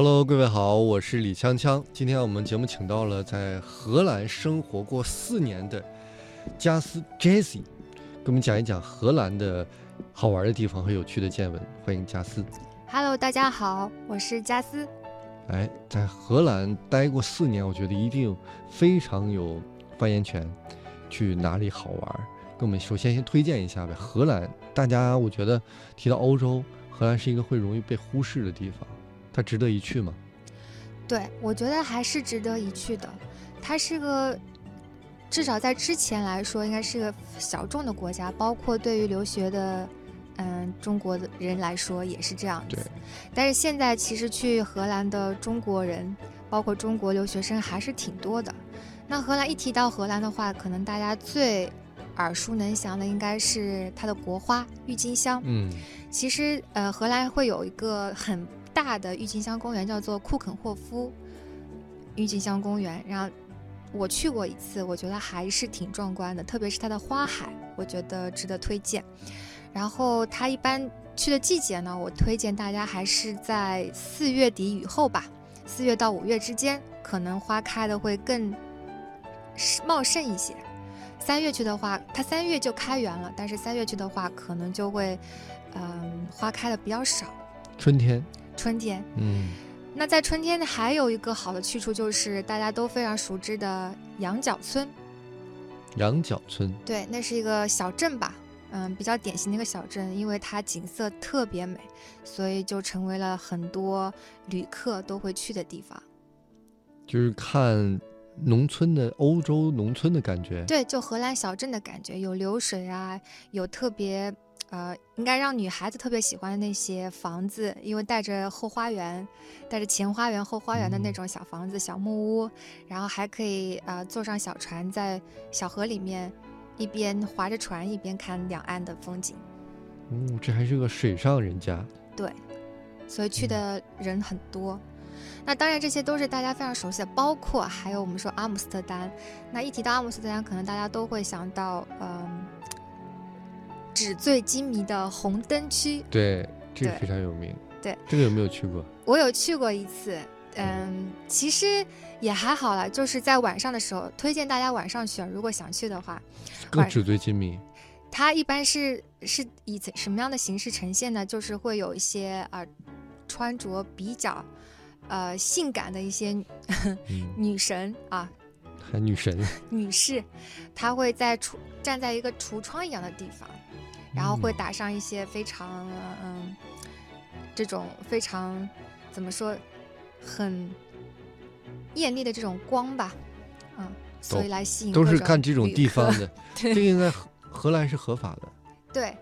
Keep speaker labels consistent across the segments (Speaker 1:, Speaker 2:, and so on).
Speaker 1: Hello，各位好，我是李锵锵。今天我们节目请到了在荷兰生活过四年的加斯 Jessie，给我们讲一讲荷兰的好玩的地方和有趣的见闻。欢迎加斯。
Speaker 2: Hello，大家好，我是加斯。
Speaker 1: 哎，在荷兰待过四年，我觉得一定非常有发言权。去哪里好玩？给我们首先先推荐一下呗。荷兰，大家我觉得提到欧洲，荷兰是一个会容易被忽视的地方，它值得一去吗？
Speaker 2: 对，我觉得还是值得一去的。它是个，至少在之前来说，应该是个小众的国家，包括对于留学的，嗯，中国的人来说也是这样子。
Speaker 1: 对。
Speaker 2: 但是现在其实去荷兰的中国人，包括中国留学生还是挺多的。那荷兰一提到荷兰的话，可能大家最耳熟能详的应该是它的国花郁金香。
Speaker 1: 嗯，
Speaker 2: 其实呃，荷兰会有一个很大的郁金香公园，叫做库肯霍夫郁金香公园。然后我去过一次，我觉得还是挺壮观的，特别是它的花海，我觉得值得推荐。然后它一般去的季节呢，我推荐大家还是在四月底以后吧，四月到五月之间，可能花开的会更茂盛一些。三月去的话，它三月就开园了，但是三月去的话，可能就会，嗯，花开的比较少。
Speaker 1: 春天，
Speaker 2: 春天，
Speaker 1: 嗯，
Speaker 2: 那在春天还有一个好的去处，就是大家都非常熟知的羊角村。
Speaker 1: 羊角村，
Speaker 2: 对，那是一个小镇吧，嗯，比较典型的一个小镇，因为它景色特别美，所以就成为了很多旅客都会去的地方。
Speaker 1: 就是看农村的欧洲农村的感觉。
Speaker 2: 对，就荷兰小镇的感觉，有流水啊，有特别呃，应该让女孩子特别喜欢的那些房子，因为带着后花园、带着前花园、后花园的那种小房子、小木屋，然后还可以呃坐上小船，在小河里面一边划着船一边看两岸的风景。
Speaker 1: 哦，这还是个水上人家。
Speaker 2: 对，所以去的人很多。那当然，这些都是大家非常熟悉的，包括还有我们说阿姆斯特丹。那一提到阿姆斯特丹，可能大家都会想到，嗯，纸醉金迷的红灯区。
Speaker 1: 对，这个非常有名。
Speaker 2: 对，
Speaker 1: 这个有没有去过？
Speaker 2: 我有去过一次，嗯，其实也还好啦，就是在晚上的时候，推荐大家晚上去啊，如果想去的话。晚
Speaker 1: 更纸醉金迷。
Speaker 2: 它一般是是以什么样的形式呈现呢？就是会有一些啊、呃穿着比较呃性感的一些
Speaker 1: 嗯，
Speaker 2: 女神啊
Speaker 1: 还女神。
Speaker 2: 女士，她会在橱站在一个橱窗一样的地方，然后会
Speaker 1: 嗯。
Speaker 2: 打上一些非常嗯这种非常怎么说很艳丽的这种光吧，嗯，所以来吸引
Speaker 1: 都是看这种地方的，这个应该荷荷兰是合法的，
Speaker 2: 对。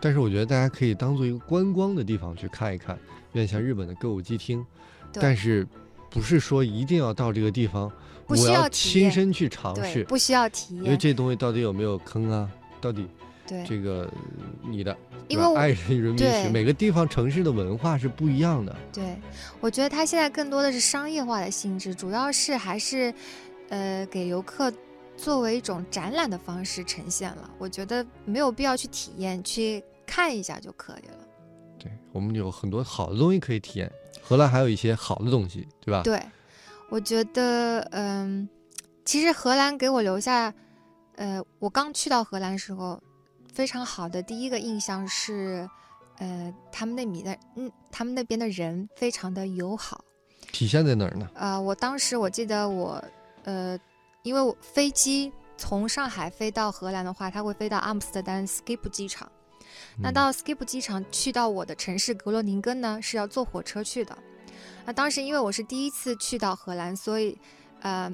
Speaker 1: 但是我觉得大家可以当做一个观光的地方去看一看，有点像日本的歌舞伎
Speaker 2: 厅，
Speaker 1: 但是不是说一定要到这个地方，我
Speaker 2: 不需要
Speaker 1: 要亲身去尝，试，
Speaker 2: 不需要体验。
Speaker 1: 因为，这东西到底有没有坑啊？到底
Speaker 2: 对，
Speaker 1: 这个呃你的
Speaker 2: 因为
Speaker 1: 爱人人民
Speaker 2: 对
Speaker 1: 是每个地方城市的文化是不一样的，
Speaker 2: 对，我觉得它现在更多的是商业化的性质，主要是还是，呃，给游客作为一种展览的方式呈现了。我觉得没有必要去体验，去看一下就可以了。
Speaker 1: 对我们有很多好的东西可以体验，荷兰还有一些好的东西，对吧？
Speaker 2: 对，我觉得，嗯，其实荷兰给我留下，呃，我刚去到荷兰的时候，非常好的第一个印象是，呃，他们那米的，嗯，他们那边的人非常的友好。
Speaker 1: 体现在哪儿呢？
Speaker 2: 呃，我当时我记得我，呃，因为我飞机从上海飞到荷兰的话，它会飞到阿姆斯特丹 Skip 机场。那
Speaker 1: 嗯
Speaker 2: 到 Skip 机场去到我的城市格罗宁根呢，是要坐火车去的。那当时因为我是第一次去到荷兰，所以，呃，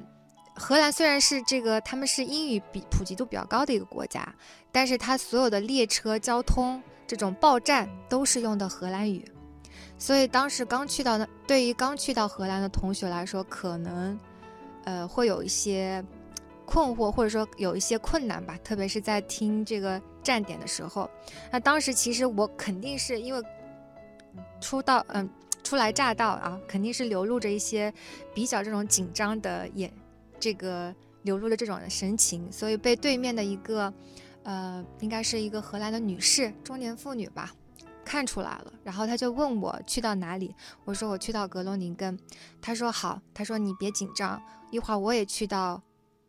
Speaker 2: 荷兰虽然是这个他们是英语比普及度比较高的一个国家，但是它所有的列车交通这种报站都是用的荷兰语。所以当时刚去到的，对于刚去到荷兰的同学来说，可能，呃，会有一些困惑，或者说有一些困难吧，特别是在听这个站点的时候。那当时其实我肯定是因为初到，嗯、初来乍到啊，肯定是流露着一些比较这种紧张的眼，这个流露了这种神情，所以被对面的一个，呃，应该是一个荷兰的女士，中年妇女吧，看出来了，然后她就问我去到哪里，我说我去到格罗宁根，他说好，他说你别紧张，一会儿我也去到，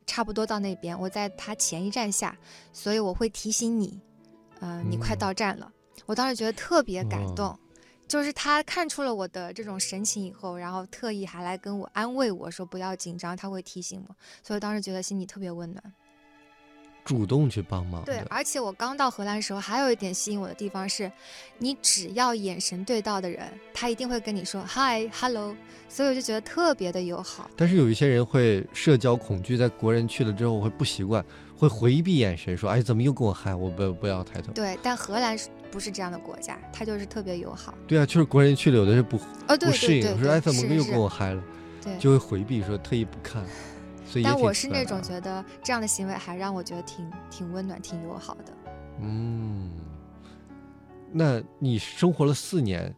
Speaker 2: 差不多到那边，我在他前一站下，所以我会提醒你，呃、你快
Speaker 1: 嗯。
Speaker 2: 到站了。我当时觉得特别感
Speaker 1: 哦
Speaker 2: 动，就是他看出了我的这种神情以后，然后特意还来跟我安慰我说不要紧张，他会提醒我，所以我当时觉得心里特别温暖。
Speaker 1: 主动去帮忙
Speaker 2: 对，而且我刚到荷兰的时候，还有一点吸引我的地方是，你只要眼神对到的人，他一定会跟你说 hi hello，所以我就觉得特别的友好。
Speaker 1: 但是有一些人会社交恐惧，在国人去了之后会不习惯，会回避眼神，说：“哎，怎么又跟我嗨？我不不要抬头。
Speaker 2: 对，但荷兰是不是这样的国家？他就是特别友好。”
Speaker 1: 对啊，就是国人去了，有的是不
Speaker 2: 哦，对
Speaker 1: 不适应，
Speaker 2: 对对对，
Speaker 1: 说：“哎，怎么又跟我嗨了？”
Speaker 2: 对。
Speaker 1: 就会回避，说特意不看。所以
Speaker 2: 但我是那种觉得这样的行为还让我觉得挺挺温暖、挺友好的。
Speaker 1: 嗯，那你生活了四年，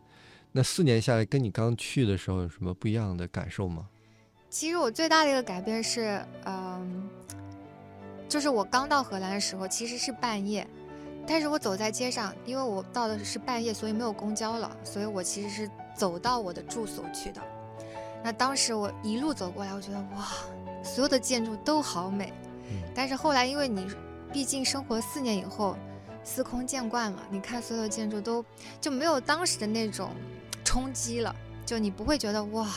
Speaker 1: 那四年下来，跟你刚去的时候有什么不一样的感受吗？
Speaker 2: 其实我最大的一个改变是，嗯，就是我刚到荷兰的时候，其实是半夜，但是我走在街上，因为我到的是半夜，所以没有公交了，所以我其实是走到我的住所去的。那当时我一路走过来，我觉得哇，所有的建筑都好美。
Speaker 1: 嗯
Speaker 2: 但是后来，因为你毕竟生活四年以后，司空见惯了，你看所有的建筑都就没有当时的那种冲击了，就你不会觉得哇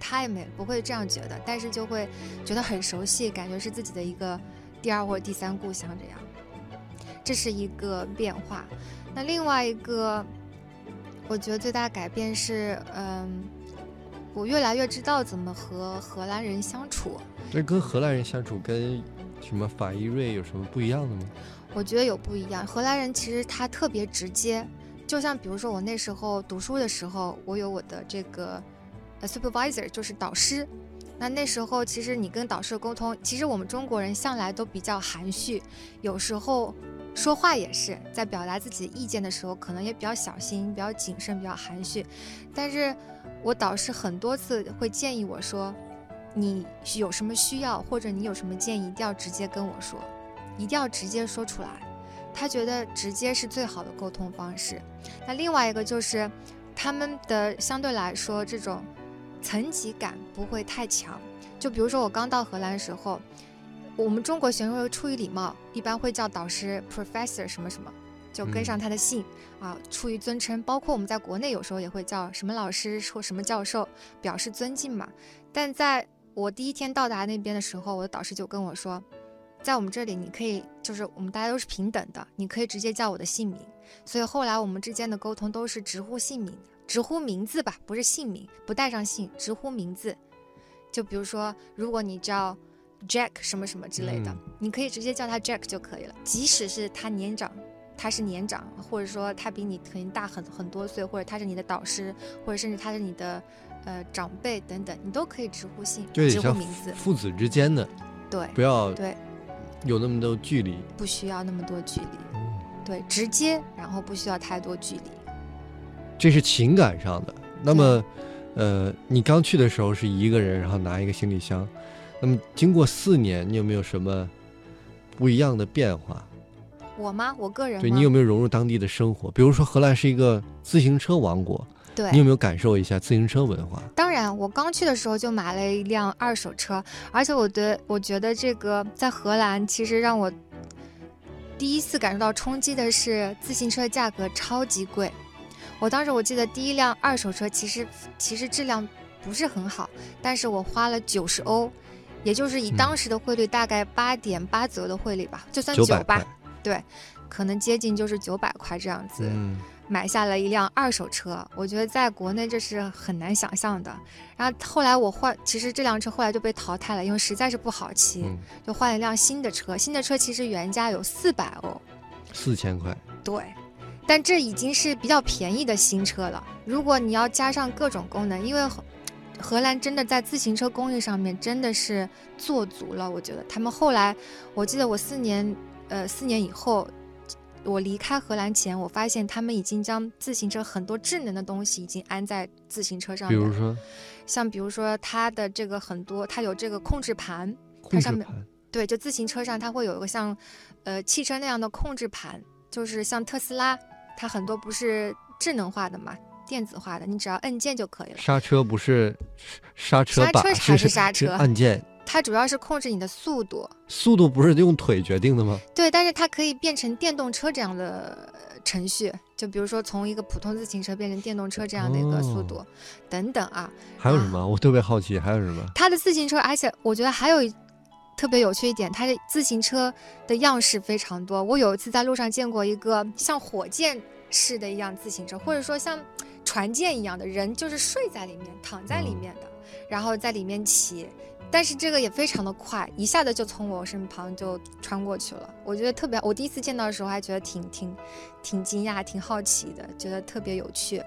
Speaker 2: 太美了，不会这样觉得，但是就会觉得很熟悉，感觉是自己的一个第二或者第三故乡这样。这是一个变化。那另外一个，我觉得最大的改变是，嗯，我越来越知道怎么和荷兰人相处。
Speaker 1: 那跟荷兰人相处跟什么法意瑞有什么不一样的吗？
Speaker 2: 我觉得有不一样。荷兰人其实他特别直接，就像比如说我那时候读书的时候，我有我的这个呃 supervisor，就是导师。那那时候其实你跟导师沟通，其实我们中国人向来都比较含蓄，有时候说话也是在表达自己意见的时候，可能也比较小心、比较谨慎、比较含蓄。但是我导师很多次会建议我说，你有什么需要或者你有什么建议，一定要直接跟我说。一定要直接说出来。他觉得直接是最好的沟通方式。那另外一个就是，他们的相对来说这种层级感不会太强。就比如说我刚到荷兰的时候，我们中国学生会出于礼貌，一般会叫导师 professor 什么什么，就跟上他的姓、啊，出于尊称。包括我们在国内有时候也会叫什么老师或什么教授，表示尊敬嘛。但在我第一天到达那边的时候，我的导师就跟我说。在我们这里，你可以就是我们大家都是平等的，你可以直接叫我的姓名。所以后来我们之间的沟通都是直呼姓名，直呼名字吧，不是姓名，不带上姓，直呼名字。就比如说，如果你叫 Jack 什么什么之类的，
Speaker 1: 嗯
Speaker 2: 你可以直接叫他 Jack 就可以了，即使是他年长。他是年长，或者说他比你肯定大很很多岁，或者他是你的导师，或者甚至他是你的呃长辈等等，你都可以直呼姓，直呼名字。
Speaker 1: 父子之间的，
Speaker 2: 对
Speaker 1: 不要
Speaker 2: 对，
Speaker 1: 有那么多距离。
Speaker 2: 不需要那么多距离。
Speaker 1: 嗯
Speaker 2: 对，直接，然后不需要太多距离。
Speaker 1: 这是情感上的。那么，呃，你刚去的时候是一个人，然后拿一个行李箱。那么经过四年，你有没有什么不一样的变化？
Speaker 2: 我吗？我个人？
Speaker 1: 对你有没有融入当地的生活？比如说荷兰是一个自行车王国，
Speaker 2: 对
Speaker 1: 你有没有感受一下自行车文化？
Speaker 2: 当然，我刚去的时候就买了一辆二手车，而且我对我觉得这个在荷兰其实让我第一次感受到冲击的是自行车价格超级贵。我当时我记得第一辆二手车其实其实质量不是很好，但是我花了九十欧，也就是以
Speaker 1: 嗯
Speaker 2: 当时的汇率大概八点八折的汇率吧，就算
Speaker 1: 九
Speaker 2: 吧
Speaker 1: 对，，
Speaker 2: 可能接近就是九百块这样子。
Speaker 1: 嗯，
Speaker 2: 买下了一辆二手车，我觉得在国内这是很难想象的。然后后来我换，其实这辆车后来就被淘汰了，因为实在是不好骑，
Speaker 1: 嗯
Speaker 2: 就换了一辆新的车。新的车其实原价有四百欧，
Speaker 1: 四千块，
Speaker 2: 对，但这已经是比较便宜的新车了。如果你要加上各种功能，因为荷荷兰真的在自行车工艺上面真的是做足了，我觉得他们后来，我记得我四年，呃，四年以后。我离开荷兰前，我发现他们已经将自行车很多智能的东西已经安在自行车上面了，
Speaker 1: 比如说
Speaker 2: 像比如说它的这个很多，它有这个控制盘，
Speaker 1: 它
Speaker 2: 上面
Speaker 1: 制盘，
Speaker 2: 对，就自行车上它会有一个像，呃，汽车那样的控制盘，就是像特斯拉，它很多不是智能化的嘛，电子化的，你只要按键就可以了。
Speaker 1: 刹车不是刹车把，
Speaker 2: 刹车才
Speaker 1: 是
Speaker 2: 是刹车
Speaker 1: 按键。
Speaker 2: 它主要是控制你的速度，
Speaker 1: 速度不是用腿决定的吗？
Speaker 2: 对，但是它可以变成电动车这样的程序，就比如说从一个普通自行车变成电动车这样的一个速度，
Speaker 1: 哦
Speaker 2: 等等啊。
Speaker 1: 还有什么？我特别好奇，还有什么？
Speaker 2: 它的自行车，而且我觉得还有一特别有趣一点，它的自行车的样式非常多。我有一次在路上见过一个像火箭式的一样自行车，或者说像船舰一样的人，就是睡在里面、躺在里面的，然后在里面骑。但是这个也非常的快，一下子就从我身旁就穿过去了。我觉得特别，我第一次见到的时候还觉得挺挺挺惊讶、挺好奇的，觉得特别有趣。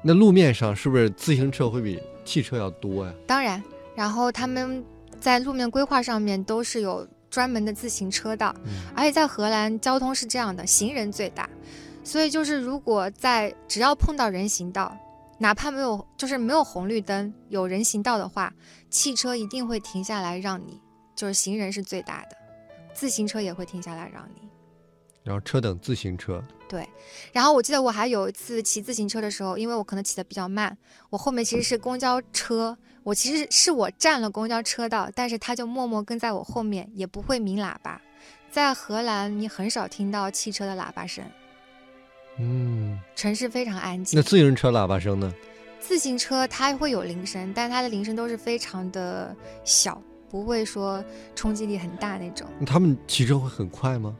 Speaker 1: 那路面上是不是自行车会比汽车要多呀？
Speaker 2: 当然，然后他们在路面规划上面都是有专门的自行车道，
Speaker 1: 嗯
Speaker 2: 而且在荷兰交通是这样的，行人最大，所以就是如果在只要碰到人行道，哪怕没有就是没有红绿灯，有人行道的话，汽车一定会停下来让你，就是行人是最大的，自行车也会停下来让你。
Speaker 1: 然后车等自行车，
Speaker 2: 对，然后我记得我还有一次骑自行车的时候，因为我可能骑得比较慢，我后面其实是公交车，我其实是我占了公交车道，但是他就默默跟在我后面，也不会鸣喇叭。在荷兰，你很少听到汽车的喇叭声，
Speaker 1: 嗯，
Speaker 2: 城市非常安静那。
Speaker 1: 自行车喇叭声呢？
Speaker 2: 自行车它会有铃声，但它的铃声都是非常的小，不会说冲击力很大那种。
Speaker 1: 他们骑车会很快吗？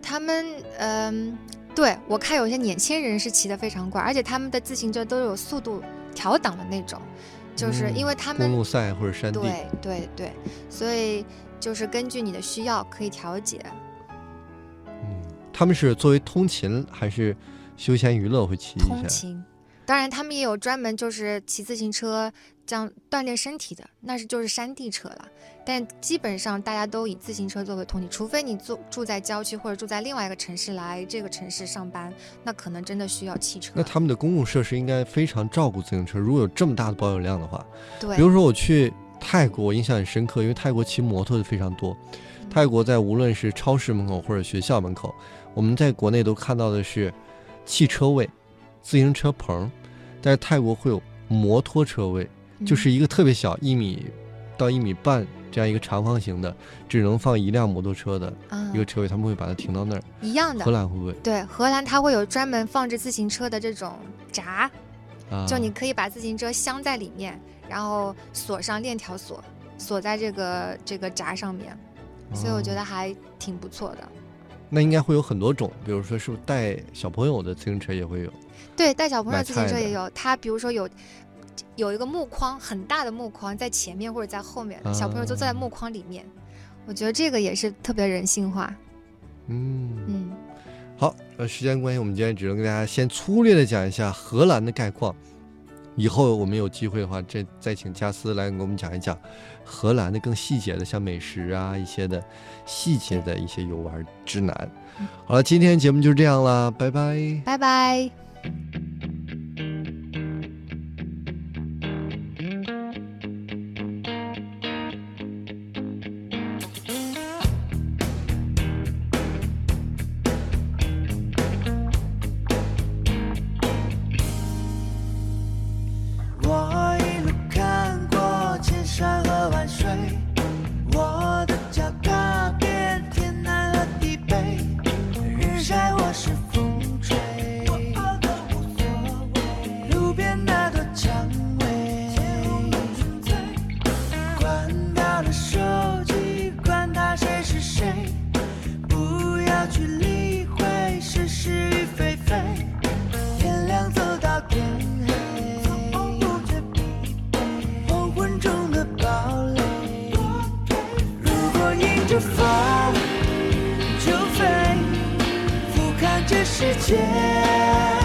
Speaker 2: 他们嗯，对我看有些年轻人是骑得非常快，而且他们的自行车都有速度调档的那种，就是因为他们、
Speaker 1: 公路赛或者山地，
Speaker 2: 对对对，所以就是根据你的需要可以调节。
Speaker 1: 嗯，他们是作为通勤还是休闲娱乐会骑一下？
Speaker 2: 通勤，当然他们也有专门就是骑自行车这样锻炼身体的，那是就是山地车了。但基本上大家都以自行车作为通勤，除非你住住在郊区或者住在另外一个城市来这个城市上班，那可能真的需要汽车。
Speaker 1: 那他们的公共设施应该非常照顾自行车。如果有这么大的保有量的话，
Speaker 2: 对
Speaker 1: 比，如说我去泰国，我印象很深刻，因为泰国骑摩托的非常多。
Speaker 2: 嗯
Speaker 1: 泰国在无论是超市门口或者学校门口，我们在国内都看到的是汽车位、自行车棚，但是泰国会有摩托车位，就是一个特别小，一米到一米半这样一个长方形的，只能放一辆摩托车的
Speaker 2: 嗯
Speaker 1: 一个车位，他们会把它停到那儿。
Speaker 2: 一样的
Speaker 1: 荷。兰会不会
Speaker 2: 对，荷兰它会有专门放置自行车的这种闸，
Speaker 1: 啊？
Speaker 2: 就你可以把自行车镶在里面，然后锁上链条锁，锁在这个这个闸上面，所以我觉
Speaker 1: 哦
Speaker 2: 得还挺不错的。
Speaker 1: 那应该会有很多种，比如说是不是带小朋友的自行车也会有？
Speaker 2: 对，带小朋友的自行车也有，它比如说有有一个木框，很大的木框在前面或者在后面的，小朋友就坐在
Speaker 1: 啊
Speaker 2: 木框里面。我觉得这个也是特别人性化。
Speaker 1: 嗯，
Speaker 2: 嗯，
Speaker 1: 好，呃，时间关系，我们今天只能跟大家先粗略的讲一下荷兰的概况。以后我们有机会的话，这再请加斯来给我们讲一讲荷兰的更细节的，像美食啊一些的细节的一些游玩指南。好了，今天节目就这样啦，拜拜。
Speaker 2: 拜拜。
Speaker 3: 世界。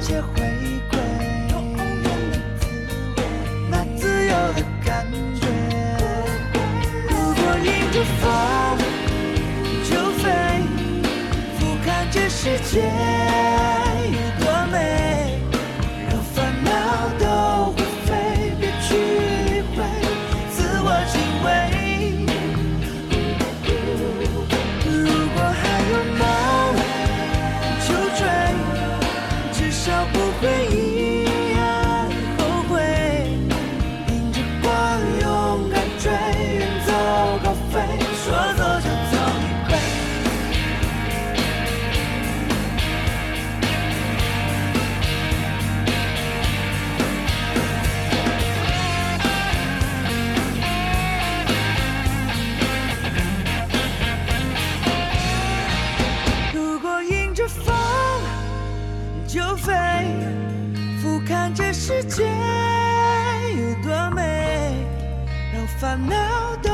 Speaker 3: 切回归，那自由的感觉。如果迎着风就飞，俯瞰这世界。烦恼。